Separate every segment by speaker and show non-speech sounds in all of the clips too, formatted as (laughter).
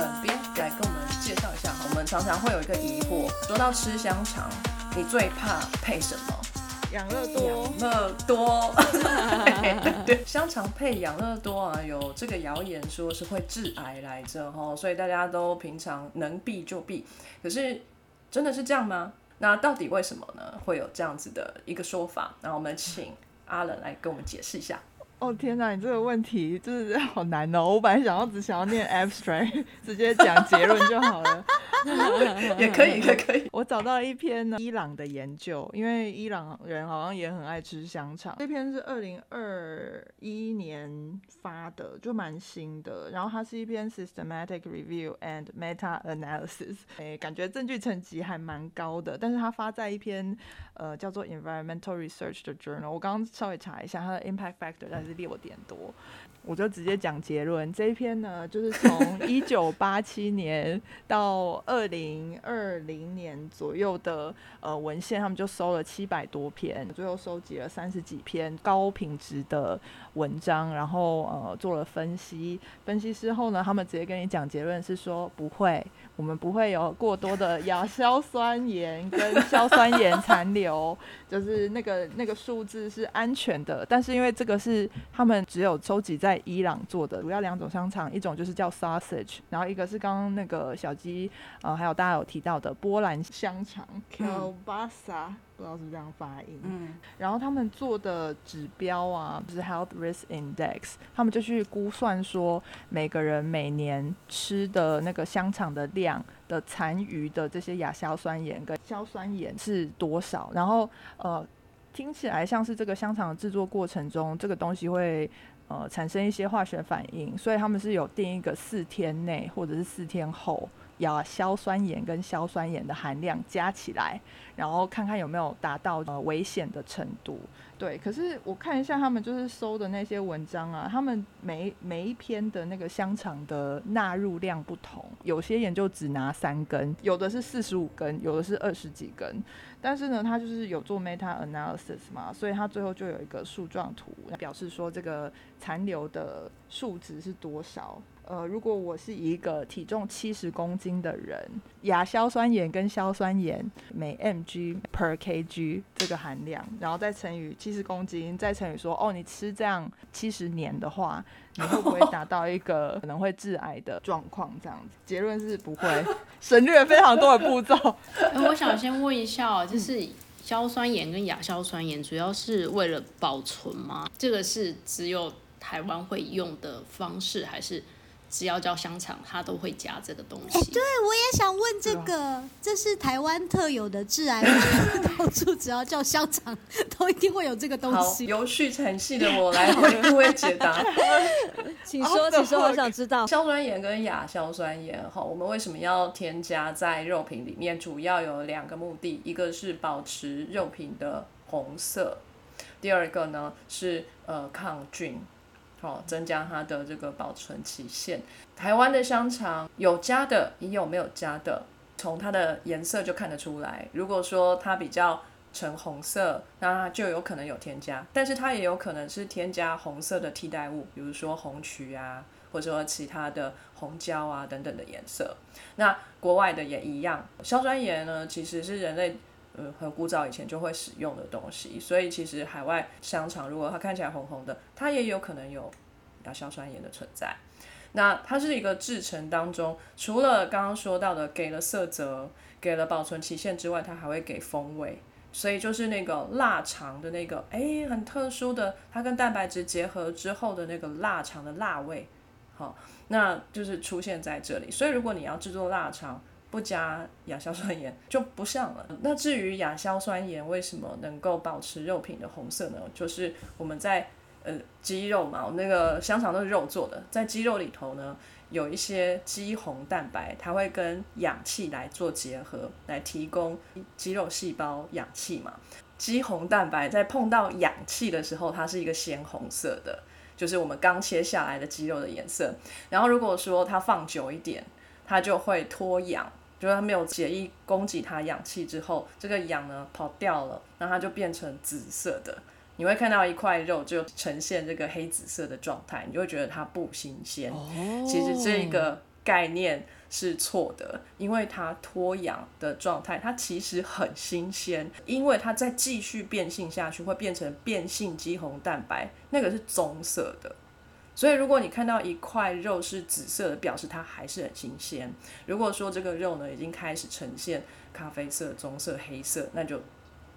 Speaker 1: 冷冰来跟我们介绍一下。我们常常会有一个疑惑，说到吃香肠，你最怕配什么？
Speaker 2: 养乐多，
Speaker 1: 养乐多，对，(laughs) 香肠配养乐多啊，有这个谣言说是会致癌来着哈，所以大家都平常能避就避。可是真的是这样吗？那到底为什么呢？会有这样子的一个说法？那我们请阿冷来跟我们解释一下。
Speaker 2: 哦天哪，你这个问题就是好难哦！我本来想要只想要念 abstract，(laughs) 直接讲结论就好了。(laughs)
Speaker 1: 也可以，也可以。(laughs)
Speaker 2: 我找到一篇呢，伊朗的研究，因为伊朗人好像也很爱吃香肠。这篇是二零二一年发的，就蛮新的。然后它是一篇 systematic review and meta analysis，哎，感觉证据层级还蛮高的。但是它发在一篇呃叫做 environmental research 的 journal。我刚刚稍微查一下，它的 impact factor 但是六点多。我就直接讲结论，这一篇呢，就是从 (laughs) 一九八七年到二零二零年左右的呃文献，他们就收了七百多篇，最后收集了三十几篇高品质的文章，然后呃做了分析。分析之后呢，他们直接跟你讲结论是说不会。我们不会有过多的亚硝酸盐跟硝酸盐残留，就是那个那个数字是安全的。但是因为这个是他们只有收集在伊朗做的，主要两种香肠，一种就是叫 sausage，然后一个是刚刚那个小鸡，呃，还有大家有提到的波兰香肠 kielbasa。不知道是不是这样发音。嗯，然后他们做的指标啊，就是 Health Risk Index，他们就去估算说每个人每年吃的那个香肠的量的残余的这些亚硝酸盐跟硝酸盐是多少。然后呃，听起来像是这个香肠的制作过程中，这个东西会呃产生一些化学反应，所以他们是有定一个四天内或者是四天后。亚硝酸盐跟硝酸盐的含量加起来，然后看看有没有达到呃危险的程度。对，可是我看一下他们就是搜的那些文章啊，他们每每一篇的那个香肠的纳入量不同，有些研究只拿三根，有的是四十五根，有的是二十几根。但是呢，他就是有做 meta analysis 嘛，所以他最后就有一个树状图，表示说这个残留的数值是多少。呃，如果我是一个体重七十公斤的人，亚硝酸盐跟硝酸盐每 mg per kg 这个含量，然后再乘以七十公斤，再乘以说，哦，你吃这样七十年的话，你会不会达到一个可能会致癌的状况？这样子，结论是不会，省略非常多的步骤。(laughs)
Speaker 3: 我想先问一下，就是硝酸盐跟亚硝酸盐主要是为了保存吗？这个是只有台湾会用的方式，还是？只要叫香肠，它都会加这个东西。
Speaker 4: 对，我也想问这个，这是台湾特有的致癌物，(laughs) 到处只要叫香肠，都一定会有这个东西。
Speaker 1: 由序产系的我来为各位解答。(laughs)
Speaker 5: 请说，请说，我想知道。
Speaker 1: 硝酸盐跟亚硝酸盐，哈，我们为什么要添加在肉品里面？主要有两个目的，一个是保持肉品的红色，第二个呢是呃抗菌。哦，增加它的这个保存期限。台湾的香肠有加的，也有没有加的，从它的颜色就看得出来。如果说它比较橙红色，那就有可能有添加，但是它也有可能是添加红色的替代物，比如说红曲啊，或者说其他的红椒啊等等的颜色。那国外的也一样，硝酸盐呢，其实是人类。呃，很古早以前就会使用的东西，所以其实海外香肠如果它看起来红红的，它也有可能有亚硝酸盐的存在。那它是一个制成当中，除了刚刚说到的给了色泽、给了保存期限之外，它还会给风味。所以就是那个腊肠的那个，哎，很特殊的，它跟蛋白质结合之后的那个腊肠的辣味，好，那就是出现在这里。所以如果你要制作腊肠，不加亚硝酸盐 (laughs) 就不像了。那至于亚硝酸盐为什么能够保持肉品的红色呢？就是我们在呃鸡肉嘛，我那个香肠都是肉做的，在鸡肉里头呢有一些肌红蛋白，它会跟氧气来做结合，来提供肌肉细胞氧气嘛。肌红蛋白在碰到氧气的时候，它是一个鲜红色的，就是我们刚切下来的鸡肉的颜色。然后如果说它放久一点，它就会脱氧。就是它没有血液供给它氧气之后，这个氧呢跑掉了，那它就变成紫色的，你会看到一块肉就呈现这个黑紫色的状态，你就会觉得它不新鲜。其实这个概念是错的，因为它脱氧的状态，它其实很新鲜，因为它再继续变性下去，会变成变性肌红蛋白，那个是棕色的。所以如果你看到一块肉是紫色的，表示它还是很新鲜。如果说这个肉呢已经开始呈现咖啡色、棕色、黑色，那就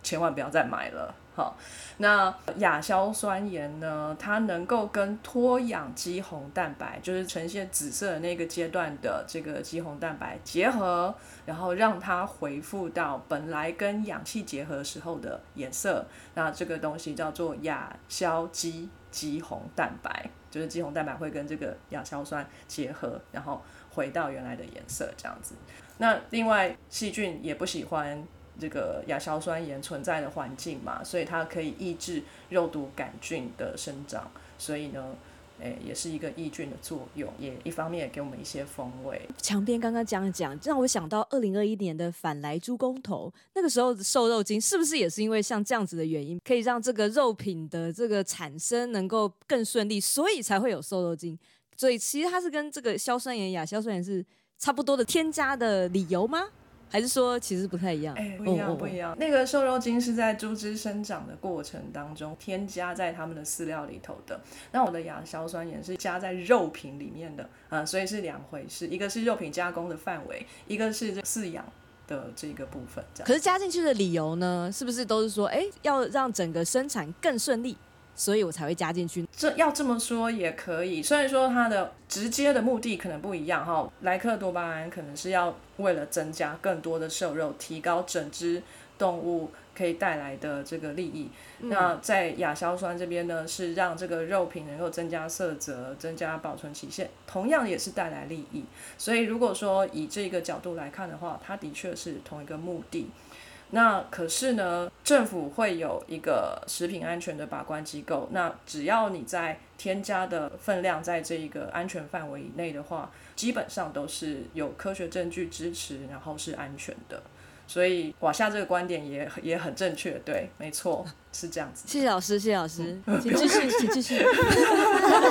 Speaker 1: 千万不要再买了。好，那亚硝酸盐呢？它能够跟脱氧肌红蛋白，就是呈现紫色的那个阶段的这个肌红蛋白结合，然后让它恢复到本来跟氧气结合时候的颜色。那这个东西叫做亚硝基肌红蛋白，就是肌红蛋白会跟这个亚硝酸结合，然后回到原来的颜色这样子。那另外细菌也不喜欢。这个亚硝酸盐存在的环境嘛，所以它可以抑制肉毒杆菌的生长，所以呢，诶，也是一个抑菌的作用，也一方面也给我们一些风味。
Speaker 5: 墙边刚刚讲讲，让我想到二零二一年的反来猪公投，那个时候瘦肉精是不是也是因为像这样子的原因，可以让这个肉品的这个产生能够更顺利，所以才会有瘦肉精？所以其实它是跟这个硝酸盐、亚硝酸盐是差不多的添加的理由吗？还是说其实不太一样？
Speaker 1: 哎，不一样，不一样。那个瘦肉精是在猪只生长的过程当中添加在它们的饲料里头的。那我的亚硝酸盐是加在肉品里面的，啊，所以是两回事。一个是肉品加工的范围，一个是这饲养的这个部分。
Speaker 5: 可是加进去的理由呢？是不是都是说，哎，要让整个生产更顺利？所以我才会加进去。
Speaker 1: 这要这么说也可以，虽然说它的直接的目的可能不一样哈。莱克多巴胺可能是要为了增加更多的瘦肉，提高整只动物可以带来的这个利益。那在亚硝酸这边呢，是让这个肉品能够增加色泽、增加保存期限，同样也是带来利益。所以如果说以这个角度来看的话，它的确是同一个目的。那可是呢，政府会有一个食品安全的把关机构。那只要你在添加的分量在这一个安全范围以内的话，基本上都是有科学证据支持，然后是安全的。所以瓦夏这个观点也也很正确，对，没错，是这样子。
Speaker 5: 谢谢老师，谢谢老师，请继续，请继续。(laughs)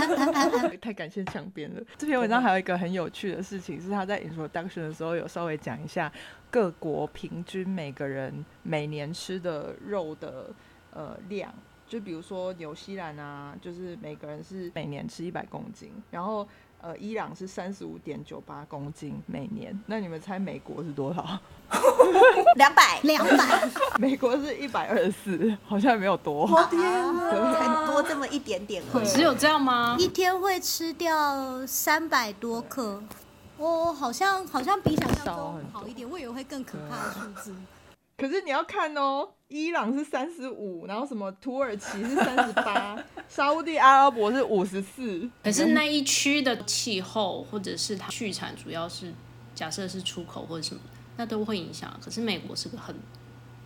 Speaker 5: (laughs) (laughs)
Speaker 2: 太感谢墙边了。这篇文章还有一个很有趣的事情，是他在 introduction 的时候有稍微讲一下各国平均每个人每年吃的肉的呃量，就比如说纽西兰啊，就是每个人是每年吃一百公斤，然后。呃，伊朗是三十五点九八公斤每年，那你们猜美国是多少？
Speaker 4: 两百，两百。
Speaker 2: 美国是一百二十四，好像没有多。
Speaker 4: 天啊，才多这么一点点
Speaker 3: 已。只有这样吗？
Speaker 4: 一天会吃掉三百多克，哦，好像好像比想象中好一点，我以为会更可怕的数字。
Speaker 2: 可是你要看哦，伊朗是三十五，然后什么土耳其是三十八，(laughs) 沙地阿拉伯是五十四。
Speaker 3: 可是那一区的气候或者是它畜产主要是假设是出口或者什么，那都会影响。可是美国是个很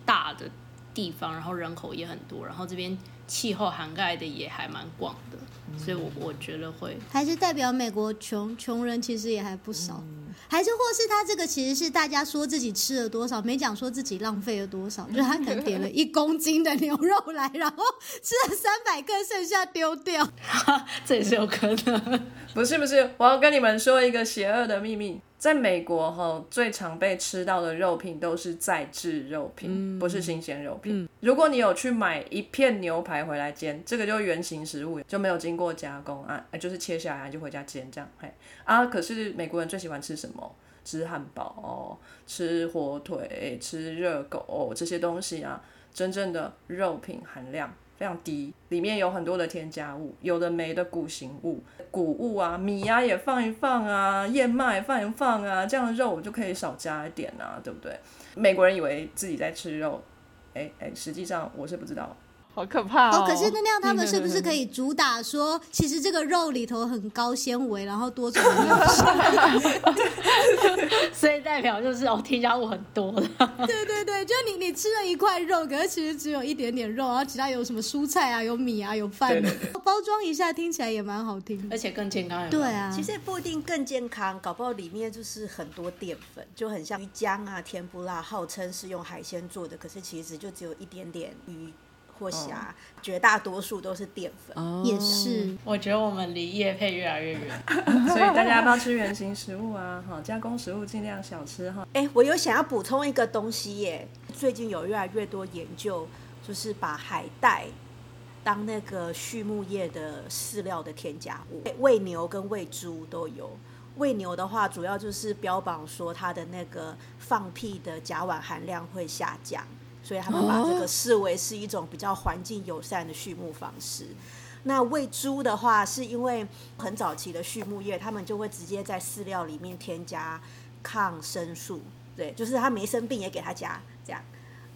Speaker 3: 大的地方，然后人口也很多，然后这边气候涵盖的也还蛮广的，所以我我觉得会
Speaker 4: 还是代表美国穷穷人其实也还不少。还是或是他这个其实是大家说自己吃了多少，没讲说自己浪费了多少，(laughs) 就是他可能点了一公斤的牛肉来，然后吃了三百克，剩下丢掉，(laughs)
Speaker 3: 这也是有可能。
Speaker 1: 不是不是，我要跟你们说一个邪恶的秘密，在美国哈，最常被吃到的肉品都是再制肉品，不是新鲜肉品。如果你有去买一片牛排回来煎，这个就原型食物，就没有经过加工啊，就是切下来就回家煎这样。嘿啊，可是美国人最喜欢吃什么？吃汉堡、吃火腿、吃热狗这些东西啊，真正的肉品含量。非常低，里面有很多的添加物，有的没的固形物、谷物啊、米啊也放一放啊，燕麦放一放啊，这样肉我就可以少加一点啊，对不对？美国人以为自己在吃肉，哎哎，实际上我是不知道。
Speaker 2: 好可怕哦！
Speaker 4: 可是那那样他们是不是可以主打说，其实这个肉里头很高纤维，然后多种营养
Speaker 3: 所以代表就是哦，添加物很多的。(laughs)
Speaker 4: 对对对，就你你吃了一块肉，可是其实只有一点点肉，然后其他有什么蔬菜啊，有米啊，有饭，包装一下听起来也蛮好听，
Speaker 3: 而且更健康。
Speaker 4: 对啊，
Speaker 6: 其实不一定更健康，搞不好里面就是很多淀粉，就很像鱼浆啊、甜不辣，号称是用海鲜做的，可是其实就只有一点点鱼。或虾，绝大多数都是淀粉。
Speaker 5: 哦
Speaker 4: 也是，
Speaker 3: 我觉得我们离叶配越来越远。(laughs)
Speaker 1: 所以大家要吃原形食物啊？哈，加工食物尽量少吃哈。
Speaker 6: 哎，我有想要补充一个东西耶，最近有越来越多研究，就是把海带当那个畜牧业的饲料的添加物，喂牛跟喂猪都有。喂牛的话，主要就是标榜说它的那个放屁的甲烷含量会下降，所以他们把这个视为是一种比较环境友善的畜牧方式。那喂猪的话，是因为很早期的畜牧业，他们就会直接在饲料里面添加抗生素，对，就是它没生病也给它加这样。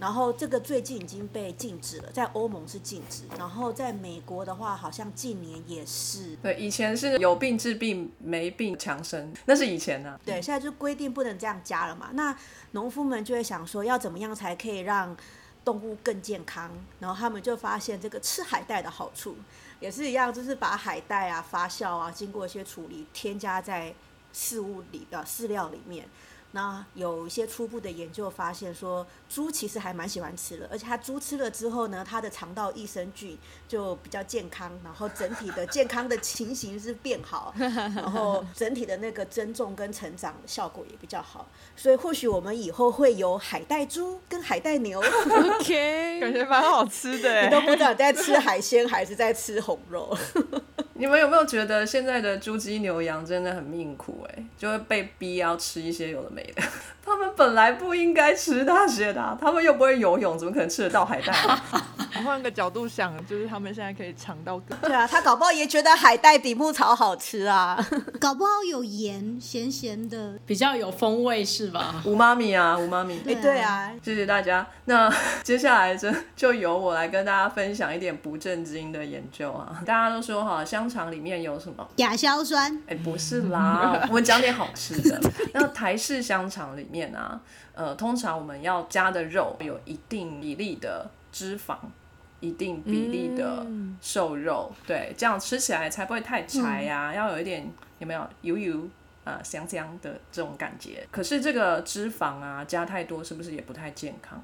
Speaker 6: 然后这个最近已经被禁止了，在欧盟是禁止，然后在美国的话，好像近年也是。
Speaker 1: 对，以前是有病治病，没病强生，那是以前啊。
Speaker 6: 对，现在就规定不能这样加了嘛。那农夫们就会想说，要怎么样才可以让动物更健康？然后他们就发现这个吃海带的好处，也是一样，就是把海带啊发酵啊，经过一些处理，添加在事物里的饲料里面。那有一些初步的研究发现说，猪其实还蛮喜欢吃的，而且它猪吃了之后呢，它的肠道益生菌就比较健康，然后整体的健康的情形是变好，(laughs) 然后整体的那个增重跟成长效果也比较好，所以或许我们以后会有海带猪跟海带牛
Speaker 5: ，OK，(laughs)
Speaker 2: 感觉蛮好吃的哎。
Speaker 6: 你都不知道你在吃海鲜还是在吃红肉。(laughs)
Speaker 1: 你们有没有觉得现在的猪、鸡、牛、羊真的很命苦、哎，就会被逼要吃一些有的没的。(laughs) 他们本来不应该吃那些的啊、(laughs) 他们又不会游泳，怎么可能吃得到海带啊？(laughs)
Speaker 2: 换个角度想，就是他们现在可以尝到更 (laughs)
Speaker 6: 对啊，他搞不好也觉得海带比牧草好吃啊。
Speaker 4: 搞不好有盐，咸咸的。
Speaker 3: 比较有风味是吧？
Speaker 1: 五妈咪啊，五妈咪。
Speaker 6: 哎，对啊，
Speaker 1: 谢谢大家。那接下来就就由我来跟大家分享一点不正经的研究啊。大家都说哈，香肠里面有什么？
Speaker 4: 亚硝酸，
Speaker 1: 哎、不是啦，我们讲点好吃的。那台式香肠里面啊，呃，通常我们要加的肉有一定比例的脂肪，一定比例的瘦肉，对，这样吃起来才不会太柴呀、要有一点有没有油油啊、香香的这种感觉。可是这个脂肪啊加太多，是不是也不太健康？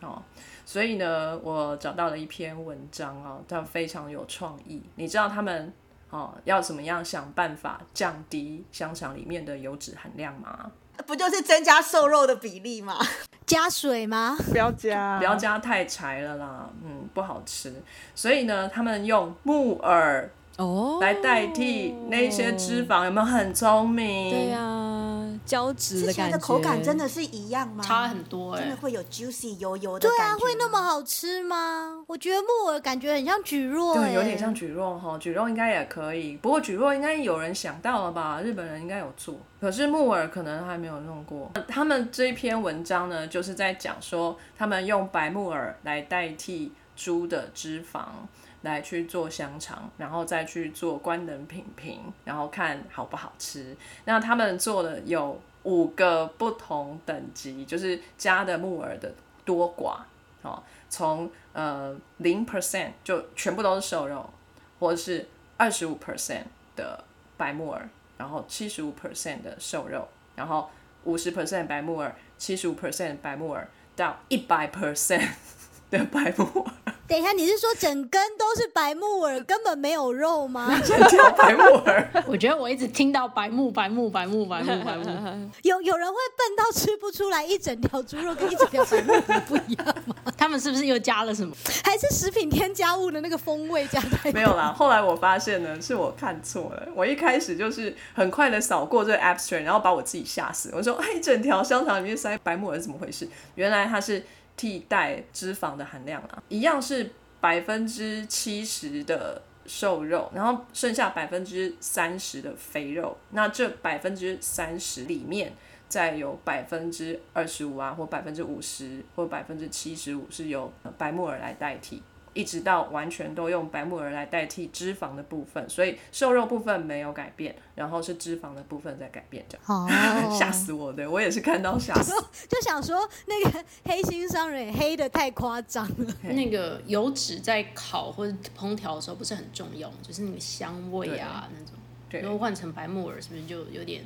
Speaker 1: 哦，所以呢，我找到了一篇文章哦，它非常有创意。你知道他们哦要怎么样想办法降低香肠里面的油脂含量吗？
Speaker 6: 不就是增加瘦肉的比例吗？
Speaker 4: 加水吗？
Speaker 2: 不要加，
Speaker 1: 不要加太柴了啦，嗯，不好吃。所以呢，他们用木耳
Speaker 5: 哦，
Speaker 1: 来代替那些脂肪，有没有很聪明？
Speaker 5: 对呀、胶质
Speaker 6: 吃
Speaker 5: 的感觉，
Speaker 6: 的口感真的是一样吗？
Speaker 3: 差很多哎、
Speaker 6: 真的会有 juicy 油油的
Speaker 4: 对啊，会那么？好吃吗？我觉得木耳感觉很像蒟蒻、欸，
Speaker 1: 对，有点像蒟蒻哈，蒟蒻应该也可以，不过蒟蒻应该有人想到了吧？日本人应该有做，可是木耳可能还没有弄过。他们这一篇文章呢，就是在讲说，他们用白木耳来代替猪的脂肪。来去做香肠，然后再去做官能品评，然后看好不好吃。那他们做的有五个不同等级，就是加的木耳的多寡哦，从呃零 percent 就全部都是瘦肉，或者是二十五 percent 的白木耳，然后七十五 percent 的瘦肉，然后五十 percent 白木耳，七十五 percent 白木耳到一百 percent 的白木耳，
Speaker 4: 等一下，你是说整根都是白木耳，根本没有肉吗？(laughs)
Speaker 1: 整条白木耳。(laughs)
Speaker 3: 我觉得我一直听到白木白木白木白木白木，(laughs)
Speaker 4: 有有人会笨到吃不出来一整条猪肉跟一整条白木耳不一样吗？
Speaker 3: 他们是不是又加了什么？
Speaker 4: 还是食品添加物的那个风味加太多
Speaker 1: 没有啦，后来我发现呢，是我看错了。我一开始就是很快的扫过这个 abstract，然后把我自己吓死。我说，哎，整条香肠里面塞白木耳是怎么回事？原来它是替代脂肪的含量啊，一样是百分之七十的瘦肉，然后剩下百分之三十的肥肉。那这百分之三十里面。再有百分之二十五啊，或百分之五十，或百分之七十五是由白木耳来代替。一直到完全都用白木耳来代替脂肪的部分，所以瘦肉部分没有改变，然后是脂肪的部分在改变，(laughs) 这样
Speaker 4: 哦
Speaker 1: 吓死我！对我也是看到吓死。(laughs)
Speaker 4: 就想说那个黑心商人黑的太夸张了。
Speaker 3: 那个油脂在烤或者烹调的时候不是很重要，就是那个香味啊那种。
Speaker 1: 对
Speaker 3: 如果换成白木耳，是不是就有点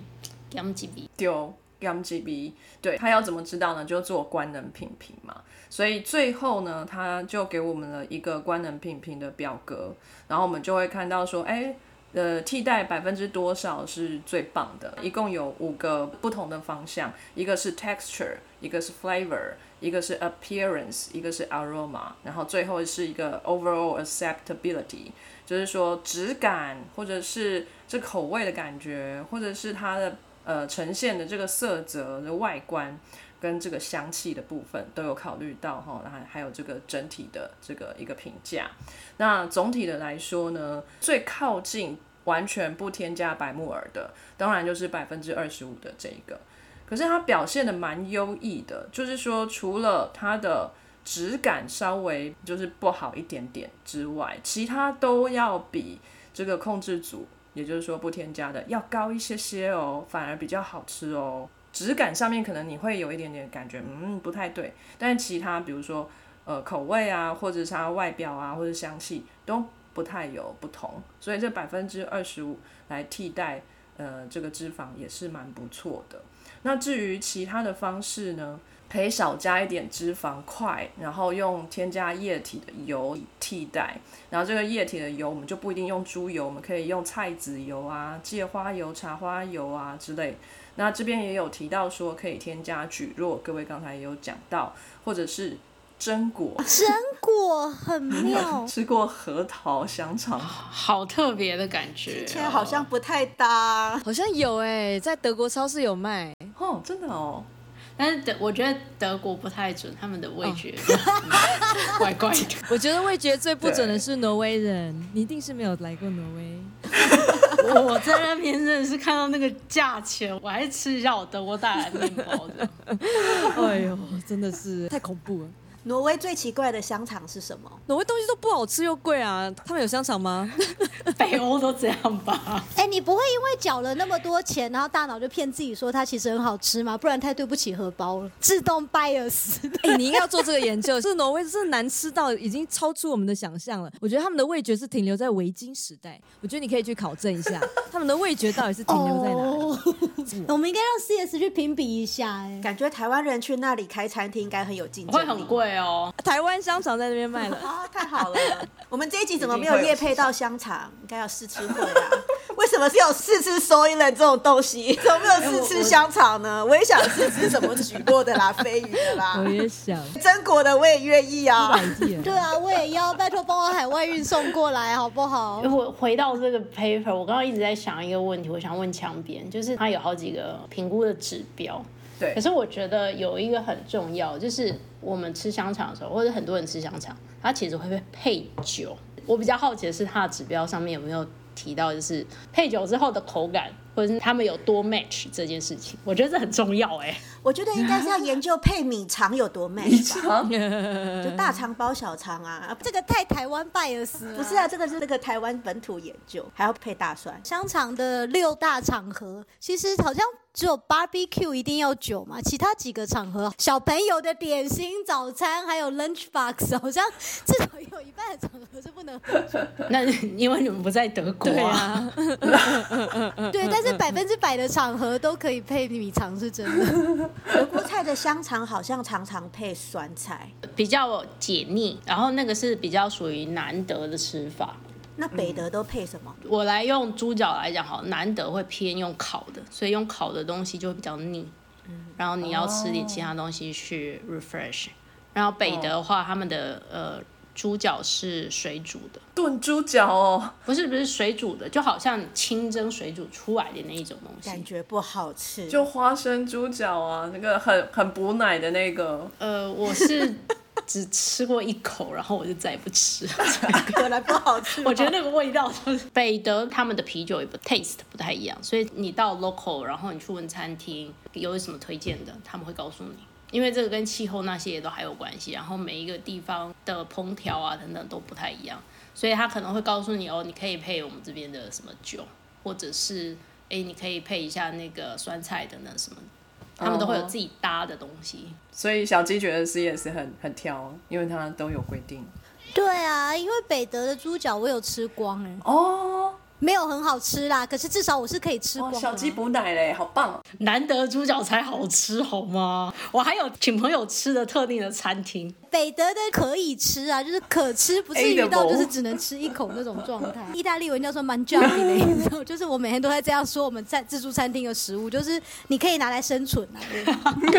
Speaker 3: 干几鼻？
Speaker 1: 丢 m g b 对他要怎么知道呢？就做官能品评嘛。所以最后呢，他就给我们了一个官能品评的表格，然后我们就会看到说，哎，呃，替代百分之多少是最棒的？一共有五个不同的方向，一个是 texture，一个是 flavor，一个是 appearance，一个是 aroma，然后最后是一个 overall acceptability，就是说质感或者是这口味的感觉，或者是它的呃呈现的这个色泽的外观。跟这个香气的部分都有考虑到哈，然后还有这个整体的这个一个评价。那总体的来说呢，最靠近完全不添加白木耳的，当然就是百分之二十五的这一个。可是它表现的蛮优异的，就是说除了它的质感稍微就是不好一点点之外，其他都要比这个控制组，也就是说不添加的要高一些些哦，反而比较好吃哦。质感上面可能你会有一点点感觉，嗯，不太对。但是其他比如说，呃，口味啊，或者它外表啊，或者香气都不太有不同。所以这百分之二十五来替代，呃，这个脂肪也是蛮不错的。那至于其他的方式呢，可以少加一点脂肪块，然后用添加液体的油替代。然后这个液体的油我们就不一定用猪油，我们可以用菜籽油啊、芥花油、茶花油啊之类。那这边也有提到说可以添加蒟蒻，各位刚才也有讲到，或者是榛果，(laughs)
Speaker 4: 榛果很妙，
Speaker 1: 吃过核桃、香肠，
Speaker 3: 好特别的感觉，
Speaker 6: 之前好像不太搭，
Speaker 5: 好像有哎，在德国超市有卖，
Speaker 1: 哦，真的哦，
Speaker 3: 但是德我觉得德国不太准，他们的味觉 (laughs) 怪怪的，(laughs)
Speaker 5: 我觉得味觉最不准的是挪威人，你一定是没有来过挪威。(laughs)
Speaker 3: 我在那边真的是看到那个价钱，我还是吃一下我德国带来的面包的。
Speaker 5: 哎呦，真的是太恐怖了。
Speaker 6: 挪威最奇怪的香肠是什么？
Speaker 5: 挪威东西都不好吃又贵啊！他们有香肠吗？(laughs)
Speaker 3: 北欧都这样吧？
Speaker 4: 哎，你不会因为缴了那么多钱，然后大脑就骗自己说它其实很好吃吗？不然太对不起荷包了。自动 bias。(laughs)
Speaker 5: 哎，你应该要做这个研究。是挪威是难吃到已经超出我们的想象了。我觉得他们的味觉是停留在维京时代。我觉得你可以去考证一下，(laughs) 他们的味觉到底是停留在哪？
Speaker 4: 我们应该让 CS 去评比一下。哎，
Speaker 6: 感觉台湾人去那里开餐厅应该很有竞争
Speaker 3: 会很贵哦。
Speaker 5: 台湾香肠在那边卖了
Speaker 6: 啊，(laughs) 太好了！(laughs) 我们这一集怎么没有夜配到香肠？应该要试吃会啊。为什么是有试吃 soy 这种东西？(laughs) 怎么没有试吃香肠呢？我也想试吃什么举过的啦，飞鱼的啦。
Speaker 5: 我也想，
Speaker 6: 真果的我也愿意啊。
Speaker 4: 对啊，我也要，拜托帮我海外运送过来好不好？
Speaker 3: 我回到这个 paper，我刚刚一直在想一个问题，我想问墙边，就是他有好几个评估的指标。
Speaker 1: 对。
Speaker 3: 可是我觉得有一个很重要，就是我们吃香肠的时候，或者很多人吃香肠，它其实会被配酒。我比较好奇的是，它的指标上面有没有？提到就是配酒之后的口感，或者是他们有多 match 这件事情，我觉得这很重要哎。
Speaker 6: 我觉得应该是要研究配米肠有多 match，(laughs) 就大肠包小肠啊，
Speaker 4: 这个太台湾拜尔斯。
Speaker 6: 不是啊，这个是那个台湾本土研究，还要配大蒜。
Speaker 4: 香肠的六大场合，其实好像。只有 barbecue 一定要酒嘛？其他几个场合，小朋友的点心、早餐还有 lunch box，好像至少有一半的场合是不能喝酒。(laughs)
Speaker 3: 那因为你们不在德国啊。
Speaker 4: 对，(laughs) 但是百分之百的场合都可以配米肠，是真的。(laughs)
Speaker 6: 德国菜的香肠好像常常配酸菜，
Speaker 3: 比较解腻。然后那个是比较属于难得的吃法。
Speaker 6: 那北德都配什么？
Speaker 3: 我来用猪脚来讲好，难得会偏用烤的，所以用烤的东西就会比较腻。嗯，然后你要吃点其他东西去 refresh。然后北德的话，他们的呃猪脚是水煮的，
Speaker 1: 炖猪脚哦，
Speaker 3: 不是不是水煮的，就好像清蒸水煮出来的那一种东西，
Speaker 6: 感觉不好吃。
Speaker 1: 就花生猪脚啊，那个很很补奶的那个。
Speaker 3: 呃，我是。只吃过一口，然后我就再也不吃。(laughs)
Speaker 6: 原来不好吃。
Speaker 3: 我觉得那个味道就是北德他们的啤酒也不 taste 不太一样，所以你到 local，然后你去问餐厅有什么推荐的，他们会告诉你。因为这个跟气候那些也都还有关系，然后每一个地方的烹调啊等等都不太一样，所以他可能会告诉你哦，你可以配我们这边的什么酒，或者是哎你可以配一下那个酸菜等等什么。他们都会有自己搭的东西，
Speaker 1: 所以小鸡觉得 C S 很很挑，因为它都有规定。
Speaker 4: 对啊，因为北德的猪脚我有吃光哎。
Speaker 1: 哦，
Speaker 4: 没有很好吃啦，可是至少我是可以吃，光。
Speaker 1: 小鸡补奶嘞，好棒哦！
Speaker 3: 难得猪脚才好吃好吗？我还有请朋友吃的特定的餐厅，
Speaker 4: 北德的可以吃啊，就是可吃，不至于到就是只能吃一口那种状态。(laughs) 意大利文叫做 mangiare 的意思，(laughs) 就是我每天都在这样说我们在自助餐厅的食物，就是你可以拿来生存啊。(laughs)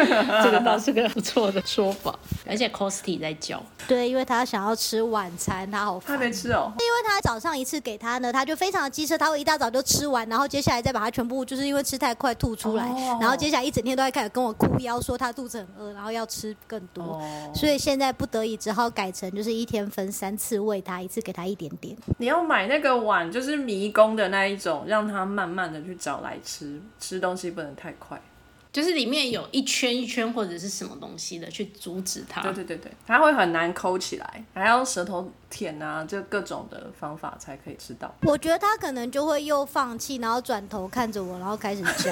Speaker 3: 这个倒是个不错的说法。而且 Costy 在教，
Speaker 4: 对，因为他想要吃晚餐，他好烦。
Speaker 1: 他没吃哦，
Speaker 4: 因为他早上一次给他呢，他就非常的机车，他会一大早就吃完，然后接下来再把它全部就是因为吃太快吐出来，
Speaker 1: 哦
Speaker 4: 然后接下来一整天都在开始跟我哭腰说他肚子很饿，然后要吃更多。
Speaker 1: 哦，
Speaker 4: 所以现在在不得已只好改成就是一天分三次喂它，一次给它一点点。
Speaker 1: 你要买那个碗，就是迷宫的那一种，让它慢慢的去找来吃，吃东西不能太快。
Speaker 3: 就是里面有一圈一圈或者是什么东西的，去阻止它。
Speaker 1: 对对对对，它会很难抠起来，还要舌头舔啊，就各种的方法才可以吃到。
Speaker 4: 我觉得他可能就会又放弃，然后转头看着我，然后开始叫。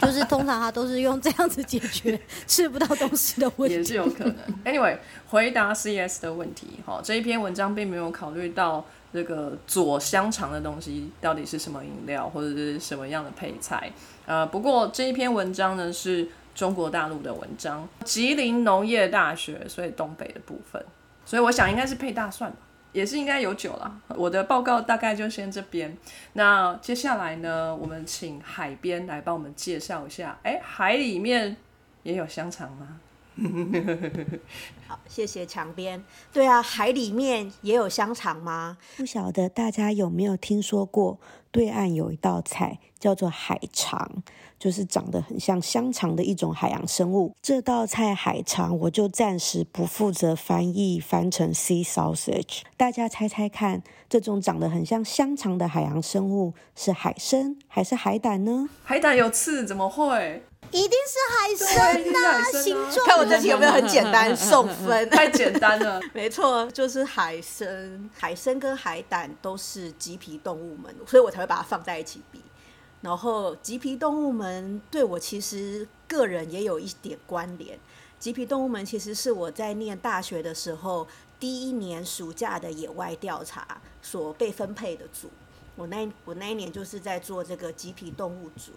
Speaker 4: (laughs) 就是通常他都是用这样子解决 (laughs) 吃不到东西的问题也。
Speaker 1: 是有可能。Anyway，回答 CS 的问题，哈，这一篇文章并没有考虑到这个左香肠的东西到底是什么饮料或者是什么样的配菜。呃，不过这一篇文章呢是中国大陆的文章，吉林农业大学，所以东北的部分，所以我想应该是配大蒜吧。也是应该有酒了。我的报告大概就先这边。那接下来呢，我们请海边来帮我们介绍一下。哎，海里面也有香肠吗？(laughs)
Speaker 6: 好，谢谢墙边。对啊，海里面也有香肠吗？不晓得大家有没有听说过，对岸有一道菜叫做海肠，就是长得很像香肠的一种海洋生物。这道菜海肠，我就暂时不负责翻译，翻成 sea sausage。大家猜猜看，这种长得很像香肠的海洋生物是海参还是海胆呢？
Speaker 1: 海胆有刺，怎么会？
Speaker 4: 一定是海参呐、形状
Speaker 6: 看我这题有没有很简单送分？
Speaker 1: 太简单了。(laughs)
Speaker 6: 没错，就是海参。海参跟海胆都是棘皮动物门，所以我才会把它放在一起比。然后棘皮动物们对我其实个人也有一点关联。棘皮动物们其实是我在念大学的时候第一年暑假的野外调查所被分配的组。我那我那一年就是在做这个棘皮动物组。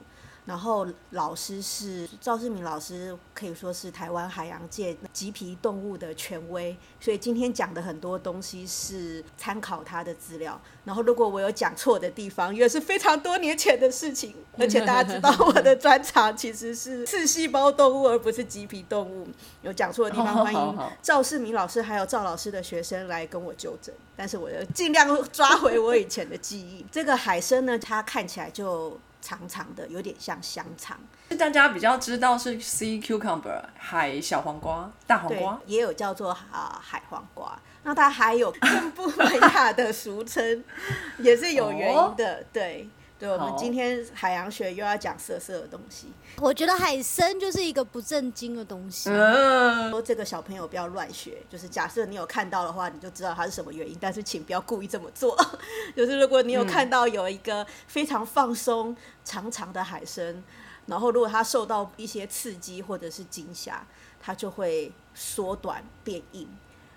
Speaker 6: 然后老师是赵世明老师，可以说是台湾海洋界棘皮动物的权威，所以今天讲的很多东西是参考他的资料。然后如果我有讲错的地方，因为是非常多年前的事情，而且大家知道我的专长其实是 (laughs) 刺细胞动物，而不是棘皮动物。有讲错的地方，欢迎赵世明老师还有赵老师的学生来跟我纠正。但是我尽量抓回我以前的记忆。这个海参呢，它看起来就。长长的，有点像香肠。
Speaker 1: 大家比较知道是 sea cucumber 海小黄瓜、大黄瓜，，
Speaker 6: 也有叫做啊海黄瓜。那它还有更不美雅的俗称，也是有原因的。对，对，我们今天海洋学又要讲色色的东西。
Speaker 4: 我觉得海参就是一个不正经的东西。
Speaker 1: 嗯，
Speaker 6: 说这个小朋友不要乱学，就是假设你有看到的话，你就知道它是什么原因，但是请不要故意这么做。(laughs) 就是如果你有看到有一个非常放松、长长的海参，然后如果它受到一些刺激或者是惊吓，它就会缩短变硬。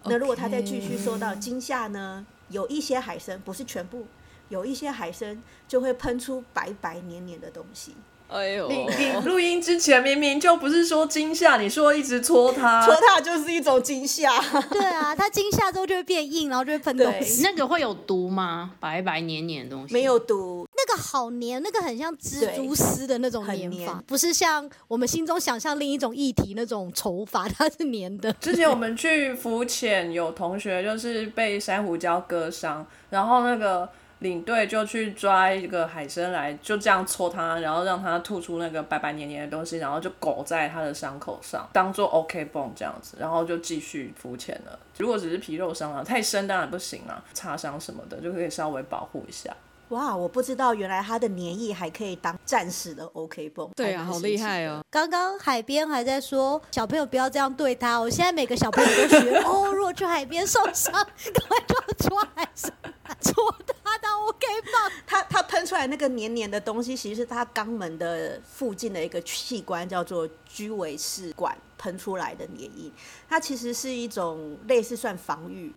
Speaker 6: 那如果它再继续受到惊吓呢？有一些海参不是全部，有一些海参就会喷出白白黏黏的东西。
Speaker 5: 哎呦，
Speaker 1: 你你录音之前明明就不是说惊吓，你说一直戳它，
Speaker 6: 戳它就是一种惊吓。(laughs)
Speaker 4: 对啊，它惊吓之后就会变硬，然后就会喷东西。(laughs)
Speaker 3: 那个会有毒吗？白白黏黏的东西
Speaker 6: 没有毒，
Speaker 4: 那个好黏，那个很像蜘蛛丝的那种黏法
Speaker 6: 黏，
Speaker 4: 不是像我们心中想象另一种议题那种稠法，它是黏的。(laughs)
Speaker 1: 之前我们去浮潜，有同学就是被珊瑚礁割伤，然后那个领队就去抓一个海参来，就这样戳它，然后让它吐出那个白白黏黏的东西，然后就裹在它的伤口上，当做 OK 绷这样子，然后就继续浮潜了。如果只是皮肉伤啊，太深当然不行啊，擦伤什么的就可以稍微保护一下。
Speaker 6: 哇，我不知道原来它的粘液还可以当战士的 OK 绷。
Speaker 5: 对啊，好厉害哦！
Speaker 4: 刚刚海边还在说小朋友不要这样对他，我现在每个小朋友都学 (laughs) 哦，如果去海边受伤，赶快就抓海参，戳他当 OK 棒。
Speaker 6: 它它喷出来那个黏黏的东西，其实是它肛门的附近的一个器官，叫做居维试管喷出来的粘液。它其实是一种类似算防御。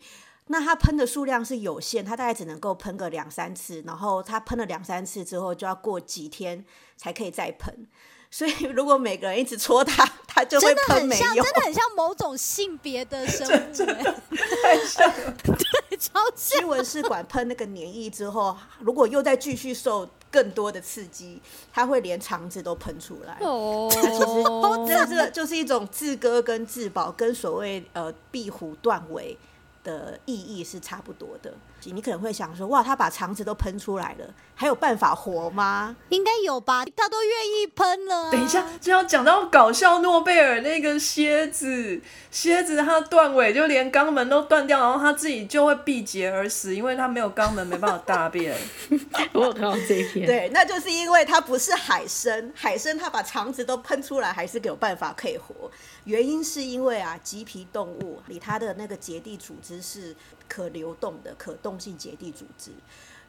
Speaker 6: 那它喷的数量是有限，它大概只能够喷个两三次，然后它喷了两三次之后，就要过几天才可以再喷。所以如果每个人一直戳它，它就会
Speaker 4: 真的
Speaker 6: 喷没
Speaker 4: 很像，
Speaker 6: 有。
Speaker 4: 真的很像某种性别的 (laughs) 生物、欸，
Speaker 1: 太像了
Speaker 4: 对，超像。
Speaker 6: 驱蚊试管喷那个粘液之后，如果又再继续受更多的刺激，它会连肠子都喷出来。
Speaker 5: 哦，
Speaker 6: 其实这这个就是一种自割跟自保，跟所谓呃壁虎断尾的意义是差不多的。你可能会想说，哇，他把肠子都喷出来了，还有办法活吗？
Speaker 4: 应该有吧？他都愿意喷了、啊。
Speaker 1: 等一下，就要讲到搞笑诺贝尔那个蝎子，蝎子它断尾就连肛门都断掉，然后它自己就会闭结而死，因为它没有肛门，没办法大便。(laughs)
Speaker 3: 我有看到这一篇，
Speaker 6: 对，那就是因为它不是海参，海参它把肠子都喷出来，还是有办法可以活。原因是因为啊，棘皮动物里它的那个结缔组织是可流动的、可动性结缔组织，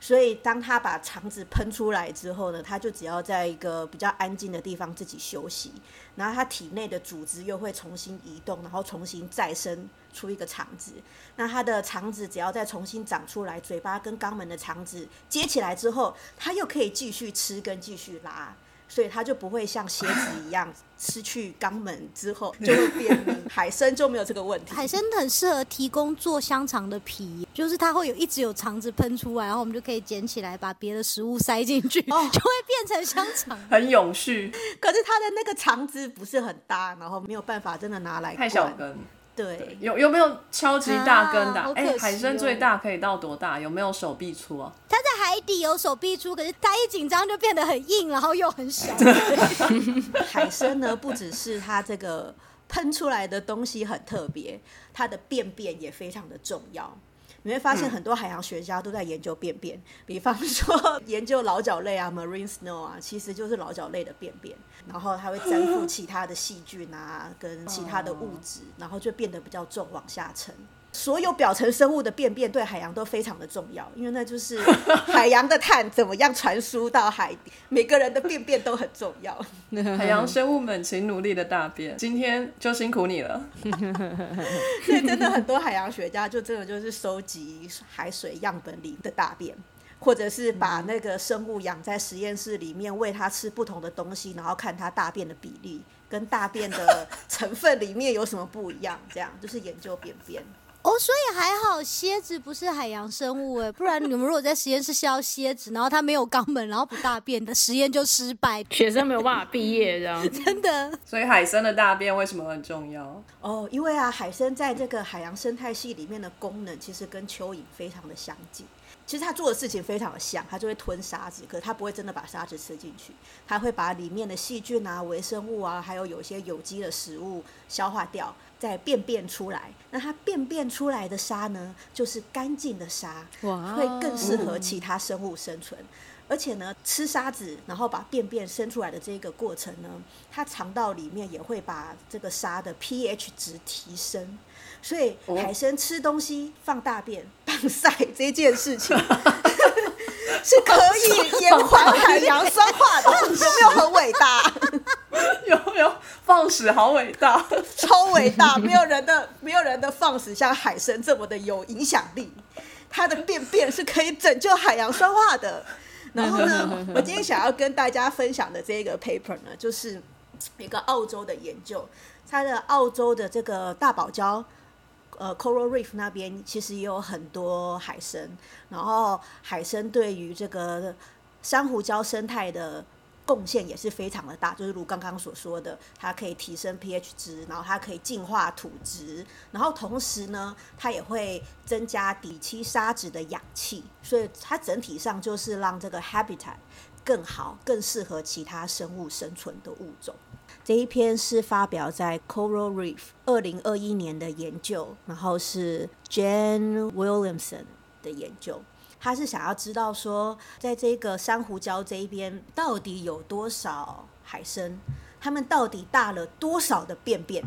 Speaker 6: 所以当它把肠子喷出来之后呢，它就只要在一个比较安静的地方自己休息，然后它体内的组织又会重新移动，然后重新再生出一个肠子。那它的肠子只要再重新长出来，嘴巴跟肛门的肠子接起来之后，它又可以继续吃跟继续拉。所以它就不会像蝎子一样失去肛门之后就会便秘，海参就没有这个问题。
Speaker 4: 海参很适合提供做香肠的皮，就是它会有一直有肠子喷出来，然后我们就可以捡起来，把别的食物塞进去，
Speaker 6: 哦
Speaker 4: 就会变成香肠。
Speaker 1: 很永续，
Speaker 6: 可是它的那个肠子不是很大，然后没有办法真的拿来
Speaker 1: 太小
Speaker 6: 灌。
Speaker 1: 根。
Speaker 6: 对，
Speaker 1: 有有没有超级大根的海参
Speaker 4: 哦
Speaker 1: 最大可以到多大？有没有手臂粗啊？
Speaker 4: 它在海底有手臂粗，可是它一紧张就变得很硬，然后又很小。(laughs) (laughs)
Speaker 6: 海参呢不只是它这个喷出来的东西很特别，它的便便也非常的重要。你会发现很多海洋学家都在研究便便，比方说 (laughs) 研究老脚类啊，marine snow 啊，其实就是老脚类的便便，然后它会粘附其他的细菌啊，跟其他的物质，然后就变得比较重，往下沉。所有表层生物的便便对海洋都非常的重要，因为那就是 (laughs) 海洋的碳怎么样传输到海底，每个人的便便都很重要。(laughs)
Speaker 1: 海洋生物们，请努力的大便。今天就辛苦你了。(laughs)
Speaker 6: 所以真的很多海洋学家就真的就是收集海水样本里的大便，或者是把那个生物养在实验室里面，喂它吃不同的东西，然后看它大便的比例跟大便的成分里面有什么不一样，这样就是研究便便。
Speaker 4: 哦，所以还好蝎子不是海洋生物哎，不然你们如果在实验室是要蝎子，然后它没有肛门，然后不大便的实验就失败，
Speaker 3: 学生没有办法毕业这样子。(laughs)
Speaker 4: 真的。
Speaker 1: 所以海参的大便为什么很重要？
Speaker 6: 哦，因为啊，海参在这个海洋生态系里面的功能其实跟蚯蚓非常的相近。其实它做的事情非常的像，它就会吞沙子，可是它不会真的把沙子吃进去，它会把里面的细菌啊、微生物啊，还有有一些有机的食物消化掉，再便便出来。那它便便出来的沙呢，就是干净的沙，会更适合其他生物生存。而且呢，吃沙子，然后把便便生出来的这个过程呢，它肠道里面也会把这个沙的 pH 值提升，所以
Speaker 1: 哦
Speaker 6: 海参吃东西放大便棒晒这件事情。(laughs) 是可以延缓海洋酸化的，(laughs) 有没有很伟大？(laughs)
Speaker 1: 有没有放屎好伟大，(laughs)
Speaker 6: 超伟大！没有人的没有人的放屎像海参这么的有影响力，它的便便是可以拯救海洋酸化的。(laughs) 然后呢，我今天想要跟大家分享的这个 paper 呢，就是一个澳洲的研究，它的澳洲的这个大堡礁。呃，Coral Reef 那边其实也有很多海参，然后海参对于这个珊瑚礁生态的贡献也是非常的大，就是如刚刚所说的，它可以提升 pH 值，然后它可以净化土质，然后同时呢，它也会增加底栖沙质的氧气，所以它整体上就是让这个 habitat 更好、更适合其他生物生存的物种。这一篇是发表在 Coral Reef 二零二一年的研究，然后是 Jane Williamson 的研究。他是想要知道说，在这个珊瑚礁这一边到底有多少海参，他们到底大了多少的便便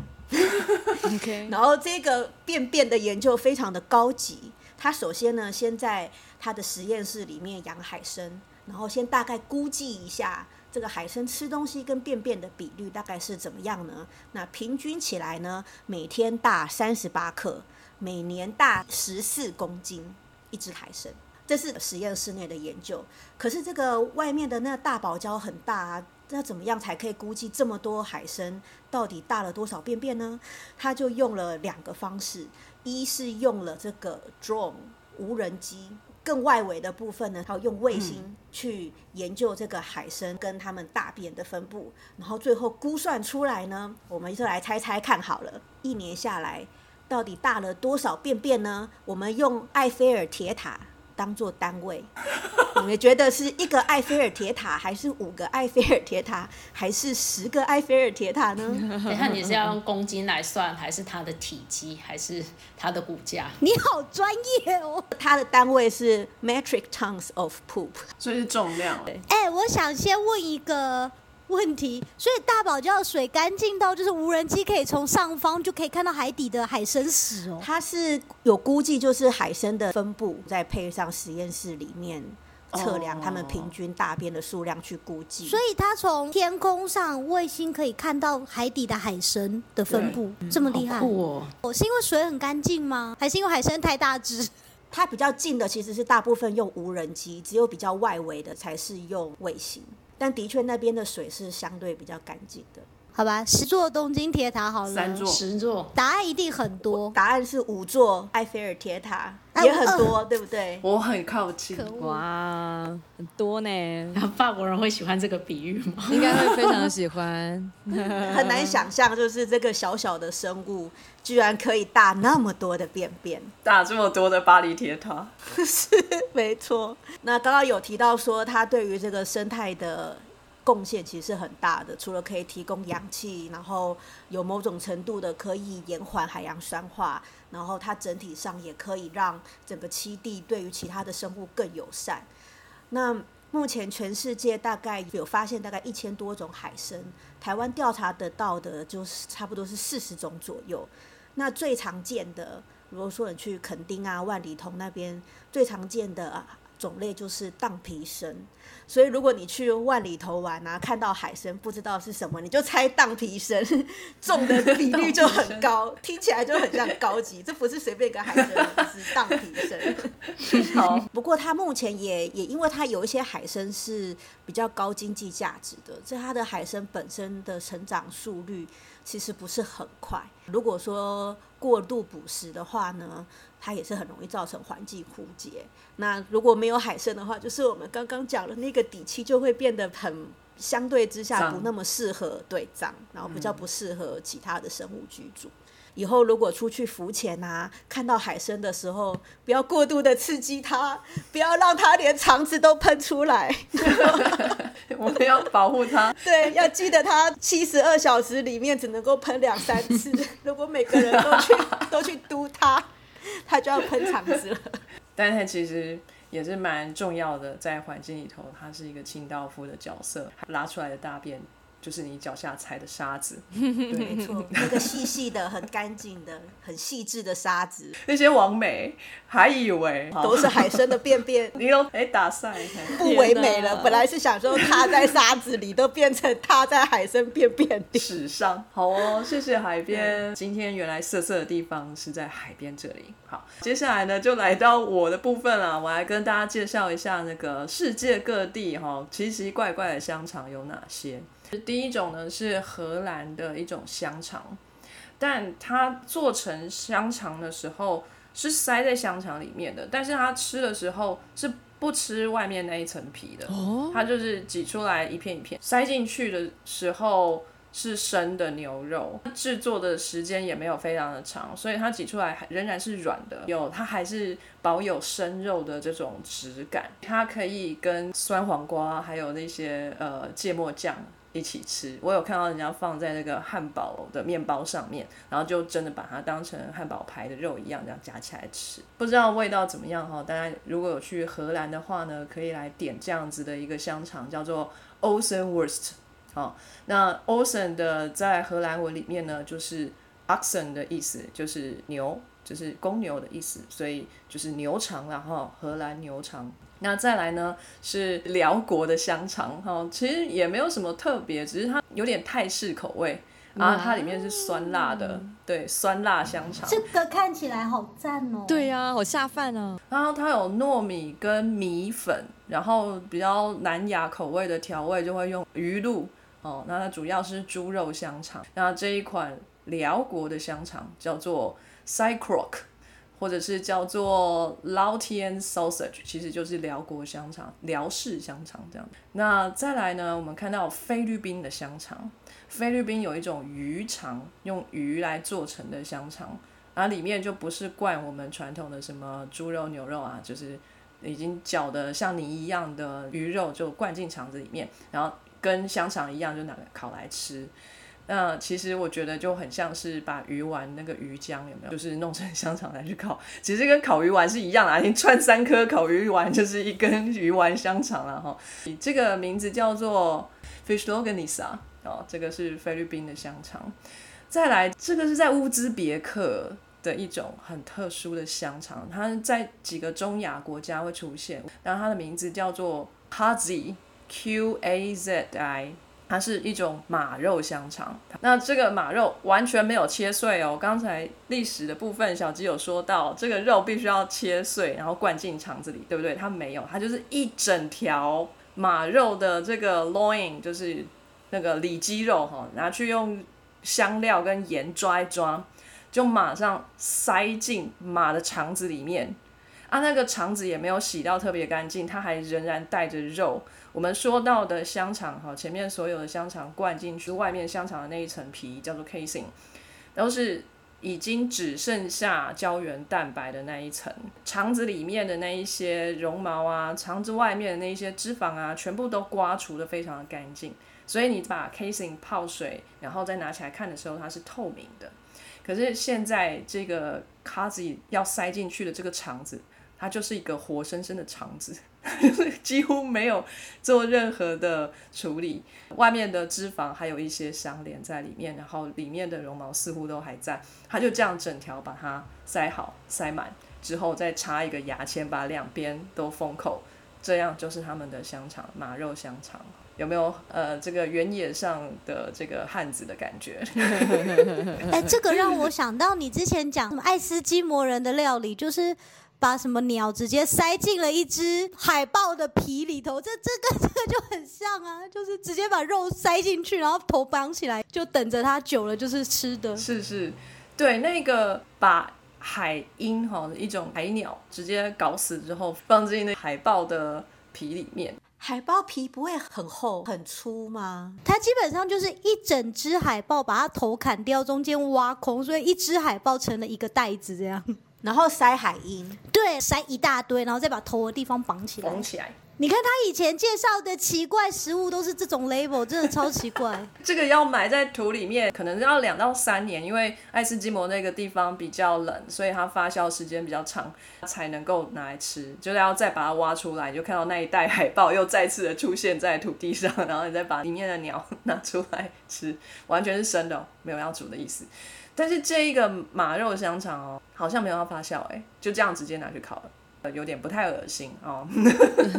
Speaker 5: ？OK，(laughs)
Speaker 6: 然后这个便便的研究非常的高级。他首先呢，先在他的实验室里面养海参，然后先大概估计一下这个海参吃东西跟便便的比率大概是怎么样呢？那平均起来呢，每天大三十八克，每年大十四公斤一只海参。这是实验室内的研究，可是这个外面的那大堡礁很大啊，那怎么样才可以估计这么多海参到底大了多少便便呢？他就用了两个方式，一是用了这个 drone 无人机，更外围的部分呢，他用卫星去研究这个海参跟它们大便的分布，然后最后估算出来呢，我们就来猜猜看好了，一年下来到底大了多少便便呢？我们用埃菲尔铁塔。当做单位，(laughs) 你们觉得是一个埃菲尔铁塔，还是五个埃菲尔铁塔，还是十个埃菲尔铁塔呢？(laughs)
Speaker 3: 等下你是要用公斤来算，还是它的体积，还是它的骨架？
Speaker 4: 你好专业哦！
Speaker 6: 它的单位是 metric tons of poop，
Speaker 1: 所以是重量。
Speaker 4: 哎，我想先问一个。问题，所以大堡礁水干净到就是无人机可以从上方就可以看到海底的海参石哦。
Speaker 6: 它是有估计，就是海参的分布，再配上实验室里面测量它们平均大便的数量去估计。
Speaker 4: 所以它从天空上卫星可以看到海底的海参的分布，这么厉害
Speaker 3: 哦！
Speaker 4: 是因为水很干净吗？还是因为海参太大只？
Speaker 6: 它比较近的其实是大部分用无人机，只有比较外围的才是用卫星。但的确，那边的水是相对比较干净的。
Speaker 4: 好吧，十座东京铁塔好了，
Speaker 1: 三座，
Speaker 3: 十座，
Speaker 4: 答案一定很多。
Speaker 6: 答案是五座埃菲尔铁塔，也很多，对不对？
Speaker 1: 我很靠近，
Speaker 5: 哇，很多呢。
Speaker 3: 法国人会喜欢这个比喻吗？
Speaker 5: 应该会非常的喜欢。(laughs)
Speaker 6: 很难想象，就是这个小小的生物，居然可以大那么多的便便，
Speaker 1: 大这么多的巴黎铁塔，(laughs)
Speaker 6: 是没错。那刚刚有提到说，它对于这个生态的。贡献其实是很大的，除了可以提供氧气，然后有某种程度的可以延缓海洋酸化，然后它整体上也可以让整个栖地对于其他的生物更友善。那目前全世界大概有发现大概一千多种海参，台湾调查得到的就是差不多是四十种左右。那最常见的，如果说你去垦丁啊、万里通那边，最常见的。种类就是荡皮参，所以如果你去万里头玩啊，看到海参不知道是什么，你就猜荡皮参，中的比 (laughs) 率就很高，听起来就很像高级。这不是随便一个海参，是荡皮参。(laughs)
Speaker 1: 好，(laughs)
Speaker 6: 不过它目前也也因为它有一些海参是比较高经济价值的，这它的海参本身的成长速率其实不是很快。如果说过度捕食的话呢？它也是很容易造成环境枯竭。那如果没有海参的话，就是我们刚刚讲的那个底气就会变得很相对之下不那么适合对脏，然后比较不适合其他的生物居住。以后如果出去浮潜啊，看到海参的时候，不要过度的刺激它，(laughs) 不要让它连肠子都喷出来。(laughs)
Speaker 1: 我们要保护它。(laughs)
Speaker 6: 对，要记得它七十二小时里面只能够喷两三次。如果每个人都去都去嘟它。他就要喷肠子了，(laughs)
Speaker 1: 但他其实也是蛮重要的，在环境里头，他是一个清道夫的角色，拉出来的大便。就是你脚下踩的沙子，(laughs)
Speaker 6: 对，没错，那个细细的、很干净的、很细致的沙子。
Speaker 1: 那些王美还以为 (laughs)
Speaker 6: 都是海参的便便，(laughs)
Speaker 1: 你都哎打晒
Speaker 6: 不唯美了。本来是想说踏在沙子里，都变成踏在海参便便里。
Speaker 1: 史上好哦，谢谢海边。今天原来色色的地方是在海边这里。好，接下来呢就来到我的部分了，我来跟大家介绍一下那个世界各地哈奇奇怪怪的香肠有哪些。第一种呢是荷兰的一种香肠，但它做成香肠的时候是塞在香肠里面的，但是它吃的时候是不吃外面那一层皮的，它就是挤出来一片一片，塞进去的时候是生的牛肉，制作的时间也没有非常的长，所以它挤出来仍然是软的，有它还是保有生肉的这种质感，它可以跟酸黄瓜还有那些呃芥末酱。一起吃，我有看到人家放在那个汉堡的面包上面，然后就真的把它当成汉堡排的肉一样，这样夹起来吃，不知道味道怎么样哈。大家如果有去荷兰的话呢，可以来点这样子的一个香肠，叫做 Osenwurst。好，那 Osen 的在荷兰文里面呢，就是 Oxen 的意思，就是牛，就是公牛的意思，所以就是牛肠，然后荷兰牛肠。那再来呢是辽国的香肠哈，其实也没有什么特别，只是它有点泰式口味，然后它里面是酸辣的，对，酸辣香肠。
Speaker 4: 这个看起来好赞哦。
Speaker 5: 对呀、好下饭啊！
Speaker 1: 然后它有糯米跟米粉，然后比较南亚口味的调味就会用鱼露哦。那它主要是猪肉香肠。那这一款辽国的香肠叫做 Krok，或者是叫做 Lao Tian Sausage，其实就是辽国香肠、辽式香肠这样。那再来呢，我们看到菲律宾的香肠，菲律宾有一种鱼肠，用鱼来做成的香肠。然后里面就不是灌我们传统的什么猪肉、牛肉啊，就是已经搅的像泥一样的鱼肉就灌进肠子里面，然后跟香肠一样就拿烤来吃。那其实我觉得就很像是把鱼丸那个鱼浆有没有，就是弄成 (laughs) 香肠来去烤，其实跟烤鱼丸是一样的，你串三颗烤鱼丸就是一根鱼丸香肠了哈。你这个名字叫做 Fish Longanisa 哦，这个是菲律宾的香肠。再来，这个是在乌兹别克的一种很特殊的香肠，它在几个中亚国家会出现，然后它的名字叫做 Qazi Q A Z I。它是一种马肉香肠，那这个马肉完全没有切碎哦。刚才历史的部分，小鸡有说到，这个肉必须要切碎，然后灌进肠子里，对不对？它没有，它就是一整条马肉的这个 loin，就是那个里脊肉哈，拿去用香料跟盐抓一抓，就马上塞进马的肠子里面。啊，那个肠子也没有洗到特别干净，它还仍然带着肉。我们说到的香肠哈，前面所有的香肠灌进去，外面香肠的那一层皮叫做 casing，都是已经只剩下胶原蛋白的那一层，肠子里面的那一些绒毛啊，肠子外面的那一些脂肪啊，全部都刮除的非常的干净。所以你把 casing 泡水，然后再拿起来看的时候，它是透明的。可是现在这个 c a z i 要塞进去的这个肠子，它就是一个活生生的肠子，(laughs) 几乎没有做任何的处理，外面的脂肪还有一些相连在里面，然后里面的绒毛似乎都还在，它就这样整条把它塞好塞满之后，再插一个牙签把两边都封口，这样就是他们的香肠马肉香肠。有没有呃这个原野上的这个汉子的感觉？(laughs)
Speaker 4: 哎，这个让我想到你之前讲什么爱斯基摩人的料理，就是把什么鸟直接塞进了一只海豹的皮里头，这这个这个就很像啊，就是直接把肉塞进去，然后头绑起来，就等着它久了就是吃的。
Speaker 1: 是是，对，那个把海鹰哈一种海鸟直接搞死之后，放进那海豹的皮里面。
Speaker 6: 海豹皮不会很厚很粗吗？
Speaker 4: 它基本上就是一整只海豹，把它头砍掉，中间挖空，所以一只海豹成了一个袋子这样。(laughs)
Speaker 6: 然后塞海鹰，
Speaker 4: 对，塞一大堆，然后再把头的地方绑起来。
Speaker 1: 绑起来，
Speaker 4: 你看他以前介绍的奇怪食物都是这种 label，真的超奇怪。(laughs)
Speaker 1: 这个要埋在土里面，可能要两到三年，因为爱斯基摩那个地方比较冷，所以它发酵时间比较长，才能够拿来吃。就是要再把它挖出来，就看到那一袋海豹又再次的出现在土地上，然后你再把里面的鸟拿出来吃，完全是生的哦，没有要煮的意思。但是这一个马肉香肠哦，好像没有要发酵哎，就这样直接拿去烤了。呃有点不太恶心哦。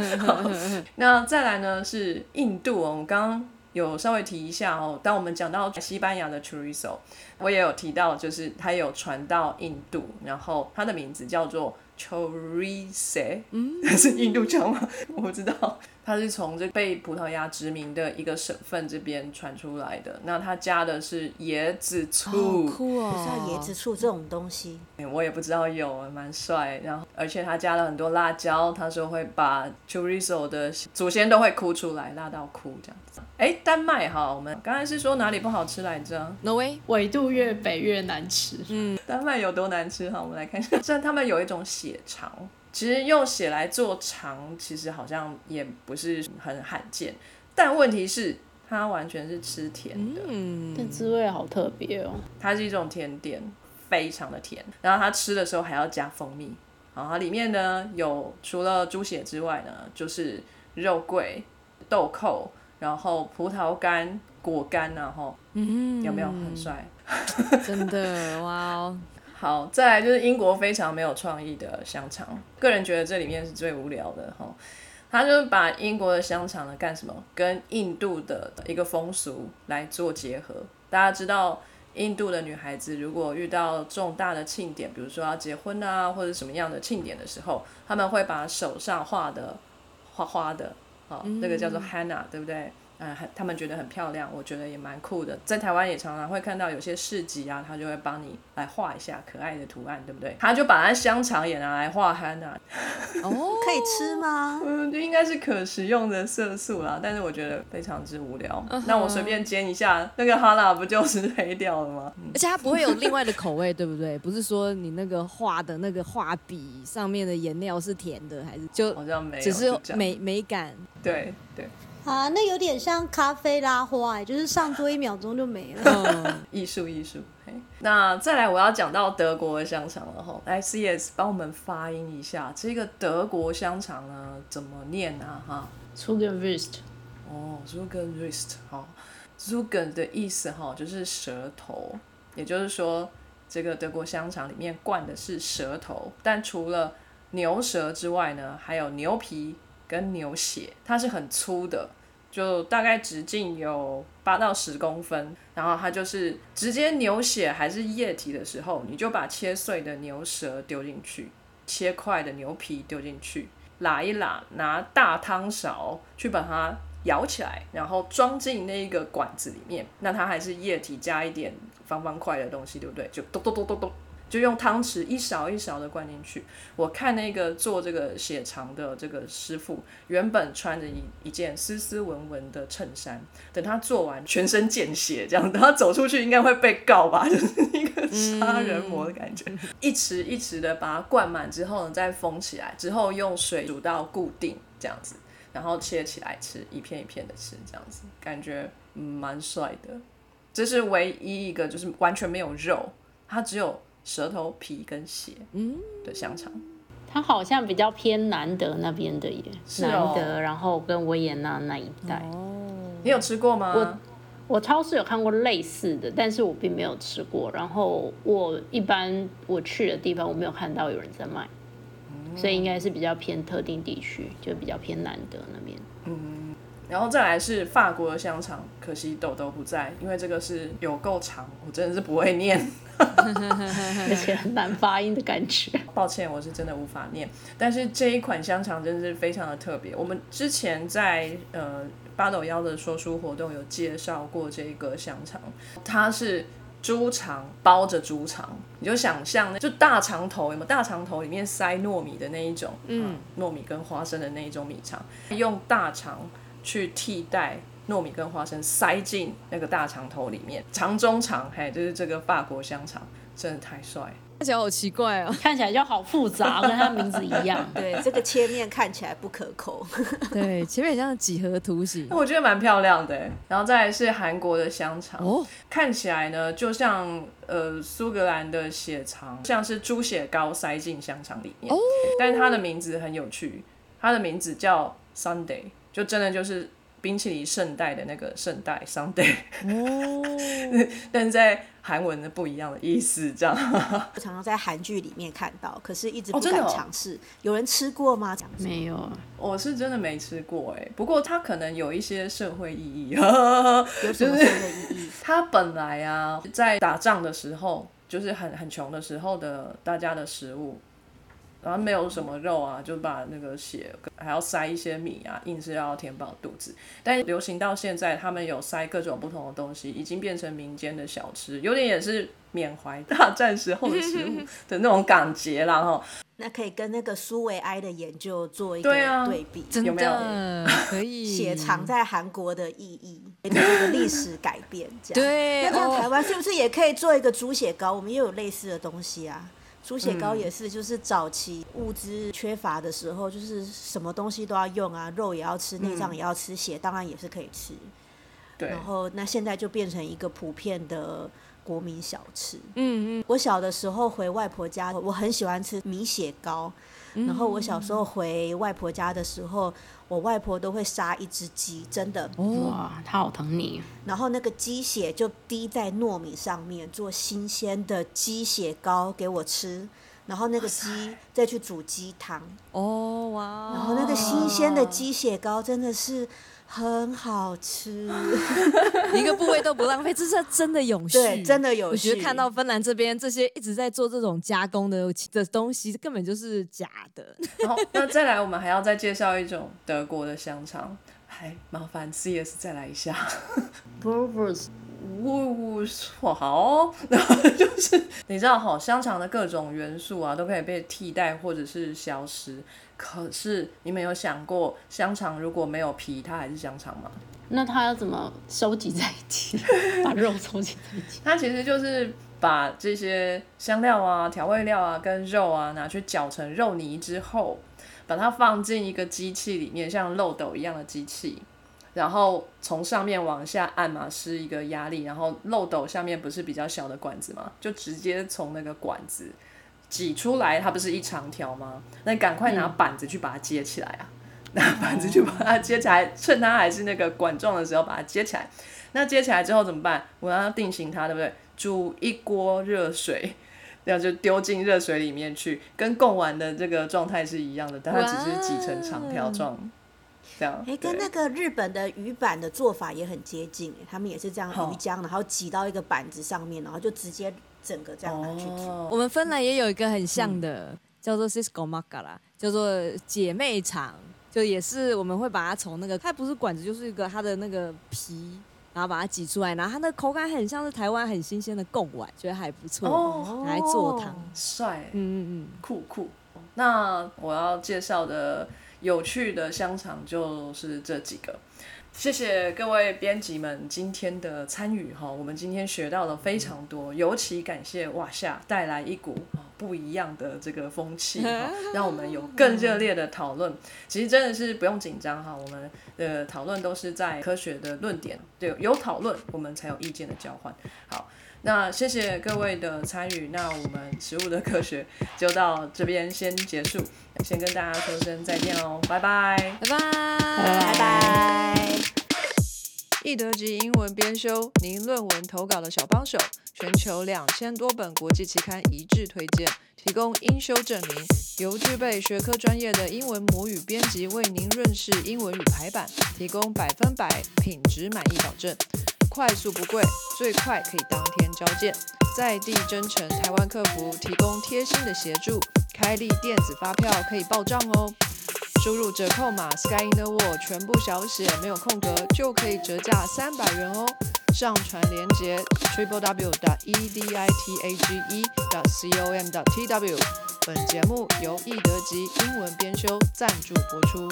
Speaker 1: (laughs) 那再来呢是印度哦，我们刚刚有稍微提一下哦。当我们讲到西班牙的 chorizo，我也有提到，就是它有传到印度，然后它的名字叫做 chorizo，嗯，(laughs) 是印度腔吗？(laughs) 我不知道。它是从这被葡萄牙殖民的一个省份这边传出来的。那它加的是椰子醋，
Speaker 5: 酷哦！
Speaker 6: 不知道椰子醋这种东西，
Speaker 1: 我也不知道有，蛮帅。然后，而且它加了很多辣椒，他说会把 chorizo 的祖先都会哭出来，辣到哭这样子。哎，丹麦哈，我们刚才是说哪里不好吃来着？
Speaker 5: 挪威，
Speaker 3: 纬度越北越难吃。
Speaker 1: 嗯丹麦有多难吃哈？我们来看一下，像他们有一种血肠，其实用血来做肠，其实好像也不是很罕见。但问题是，它完全是吃甜的。
Speaker 5: 嗯，
Speaker 3: 这滋味好特别哦。
Speaker 1: 它是一种甜点，非常的甜。然后它吃的时候还要加蜂蜜。然后它里面呢有除了猪血之外呢，就是肉桂、豆蔻，然后葡萄干、果干，然后
Speaker 5: 嗯
Speaker 1: 有没有很帅？(laughs)
Speaker 5: 真的哇哦！
Speaker 1: 好，再来就是英国非常没有创意的香肠，个人觉得这里面是最无聊的哈。他就是把英国的香肠呢干什么？跟印度的一个风俗来做结合，大家知道，印度的女孩子如果遇到重大的庆典，比如说要结婚啊，或者什么样的庆典的时候，他们会把手上画的花花的，哦，那个叫做 Hanna，对不对？嗯，很他们觉得很漂亮，我觉得也蛮酷的。在台湾也常常会看到有些市集啊，他就会帮你来画一下可爱的图案，对不对？他就把那香肠也拿来画 henna，
Speaker 5: 哦，
Speaker 6: 可以吃吗？(laughs)
Speaker 1: 嗯，应该是可食用的色素啦，但是我觉得非常之无聊。那我随便煎一下，那个哈喇不就是黑掉了吗？嗯
Speaker 5: 而且它不会有另外的口味，对不对？不是说你那个画的那个画笔上面的颜料是甜的，还是就
Speaker 1: 好像没有，
Speaker 5: 只是美美感？
Speaker 1: 对对
Speaker 4: 啊，那有点像咖啡拉花、欸，就是上桌一秒钟就没了。
Speaker 5: 嗯，
Speaker 1: 艺术艺术。嘿那再来，我要讲到德国的香肠了哈。来，CS 帮我们发音一下这个德国香肠呢怎么念啊？哈
Speaker 3: ，s u g e n w i s t
Speaker 1: 哦 z u g e n r i s t 哈 z u g e n 的意思哈就是舌头，也就是说这个德国香肠里面灌的是舌头，但除了牛舌之外呢，还有牛皮跟牛血，它是很粗的，就大概直径有八到十公分，然后它就是直接牛血还是液体的时候，你就把切碎的牛舌丢进去，切块的牛皮丢进去，拉一拉，拿大汤勺去把它舀起来，然后装进那一个管子里面，那它还是液体加一点方方块的东西，对不对？就咚咚咚咚咚。就用汤匙一勺一勺的灌进去。我看那个做这个血肠的这个师傅，原本穿着一一件斯斯文文的衬衫，等他做完全身见血，这样等他走出去应该会被告吧，就是一个杀人魔的感觉。一匙一匙的把它灌满之后呢，再封起来，之后用水煮到固定这样子，然后切起来吃，一片一片的吃，这样子感觉嗯蛮帅的。这是唯一一个就是完全没有肉，它只有舌头、皮跟血的香肠。
Speaker 3: 它好像比较偏南德那边的耶，
Speaker 1: 是哦
Speaker 3: 南德，然后跟维也纳那一带。
Speaker 1: 你有吃过吗？
Speaker 3: 我我超市有看过类似的，但是我并没有吃过。然后我一般我去的地方，我没有看到有人在卖，所以应该是比较偏特定地区，就比较偏南德那边。
Speaker 1: 然后再来是法国的香肠，可惜豆豆不在，因为这个是有够长，我真的是不会念，(laughs)
Speaker 3: 而且很难发音的感觉。
Speaker 1: 抱歉，我是真的无法念。但是这一款香肠真的是非常的特别，我们之前在呃八斗幺的说书活动有介绍过这个香肠，它是。猪肠包着猪肠，你就想象那就大肠头有没有？大肠头里面塞糯米的那一种，嗯，糯米跟花生的那一种米肠，用大肠去替代糯米跟花生塞进那个大肠头里面，肠中肠，嘿，就是这个法国香肠，真的太帅。
Speaker 5: 看起来好奇怪哦。
Speaker 3: 看起来就好复杂，跟它名字一样。(laughs)
Speaker 6: 对，这个切面看起来不可口。(laughs)
Speaker 5: 对，前面很像几何图形
Speaker 1: 我觉得蛮漂亮的欸。然后再来是韩国的香肠，
Speaker 5: 哦，
Speaker 1: 看起来呢就像呃苏格兰的血肠，像是猪血糕塞进香肠里面。但是它的名字很有趣，它的名字叫 Sunday，就真的就是冰淇淋圣代的那个圣代 Sunday，
Speaker 5: 哦，(laughs)
Speaker 1: 但是在韩文的不一样的意思，这样。(laughs)
Speaker 6: 我常常在韩剧里面看到，可是一直不敢尝试。有人吃过吗？
Speaker 3: 没有，
Speaker 1: 我是真的没吃过哎，不过它可能有一些社会意义。(laughs)
Speaker 6: 有什么社会意义？
Speaker 1: 它本来啊，在打仗的时候，就是很很穷的时候的大家的食物，然后没有什么肉啊，就把那个血还要塞一些米啊，硬是要填饱肚子。但流行到现在，他们有塞各种不同的东西，已经变成民间的小吃，有点也是缅怀大战时候的食物 (laughs) 的那种感觉啦哈。
Speaker 6: 那可以跟那个苏维埃的研究做一个
Speaker 1: 对
Speaker 6: 比。
Speaker 5: 真
Speaker 1: 有没有
Speaker 5: 的可以 (laughs)
Speaker 6: 血藏在韩国的意义，这个历史改变，这样。(laughs)
Speaker 5: 对
Speaker 6: 那台湾是不是也可以做一个猪血糕？我们也有类似的东西啊。猪血糕也是，就是早期物资缺乏的时候，就是什么东西都要用啊，肉也要吃，内脏也要吃，血当然也是可以吃。
Speaker 1: 对
Speaker 6: 然，后那现在就变成一个普遍的国民小吃。
Speaker 5: 嗯嗯，
Speaker 6: 我小的时候回外婆家，我很喜欢吃米血糕。然后我小时候回外婆家的时候，我外婆都会杀一只鸡，真的。
Speaker 3: 哇，她好疼你。
Speaker 6: 然后那个鸡血就滴在糯米上面，做新鲜的鸡血糕给我吃。然后那个鸡再去煮鸡汤，
Speaker 5: 哦哇，
Speaker 6: 然后那个新鲜的鸡血糕真的是很好吃。(laughs)
Speaker 5: 一个部位都不浪费，这是真的永续，
Speaker 6: 对真的有
Speaker 5: 我觉得看到芬兰这边这些一直在做这种加工的的东西，根本就是假的。(laughs)
Speaker 1: 然后那再来，我们还要再介绍一种德国的香肠，还麻烦 CS 再来一下。
Speaker 3: b u r b e r s
Speaker 1: 呜，哇好，(laughs) 然后就是你知道哈，香肠的各种元素啊，都可以被替代或者是消失。可是你们有想过，香肠如果没有皮，它还是香肠吗？
Speaker 3: 那它要怎么收集在一起？(laughs) 把肉收集在一起？
Speaker 1: 它其实就是把这些香料啊、调味料啊跟肉啊拿去搅成肉泥之后，把它放进一个机器里面，像漏斗一样的机器，然后从上面往下按嘛，施一个压力，然后漏斗下面不是比较小的管子嘛，就直接从那个管子挤出来，它不是一长条吗？那赶快拿板子去把它接起来啊！(laughs) 拿板子去把它接起来，趁它还是那个管状的时候把它接起来。那接起来之后怎么办？我要定型它，对不对？煮一锅热水，然后就丢进热水里面去，跟贡丸的这个状态是一样的，但它只是挤成长条状，这样。
Speaker 6: 哎，跟那个日本的鱼板的做法也很接近，哎他们也是这样
Speaker 1: 好
Speaker 6: 鱼浆，然后挤到一个板子上面，然后就直接整个这样拿去煮。
Speaker 1: 哦
Speaker 5: 我们芬兰也有一个很像的，叫做 Cisco m a k a 啦，叫做姐妹肠，就也是我们会把它从那个它不是管子，就是一个它的那个皮。然后把它挤出来，然后它的口感很像是台湾很新鲜的贡丸，觉得还不错，
Speaker 1: 哦
Speaker 5: 拿来做汤。
Speaker 1: 帅，嗯
Speaker 5: 嗯嗯
Speaker 1: 酷酷。那我要介绍的有趣的香肠就是这几个。谢谢各位编辑们今天的参与哈，我们今天学到了非常多，尤其感谢瓦夏带来一股啊不一样的这个风气哈，(laughs) 让我们有更热烈的讨论。其实真的是不用紧张哈，我们的讨论都是在科学的论点，对，有讨论我们才有意见的交换。好，那谢谢各位的参与，那我们食物的科学就到这边先结束，先跟大家说声再见喽，拜拜。
Speaker 5: 嗯，拜拜，
Speaker 6: 拜拜。
Speaker 1: 易德级英文编修，您论文投稿的小帮手，全球两千多本国际期刊一致推荐，提供英修证明，由具备学科专业的英文母语编辑为您润饰英文与排版，提供百分百品质满意保证，快速不贵，最快可以当天交件，在地真诚台湾客服提供贴心的协助，开立电子发票可以报账哦。输入折扣码 Sky in the World 全部小写没有空格，就可以折价三百元哦。上传链接 triple w e d i t a g e c o m t w。本节目由易德吉英文编修赞助播出。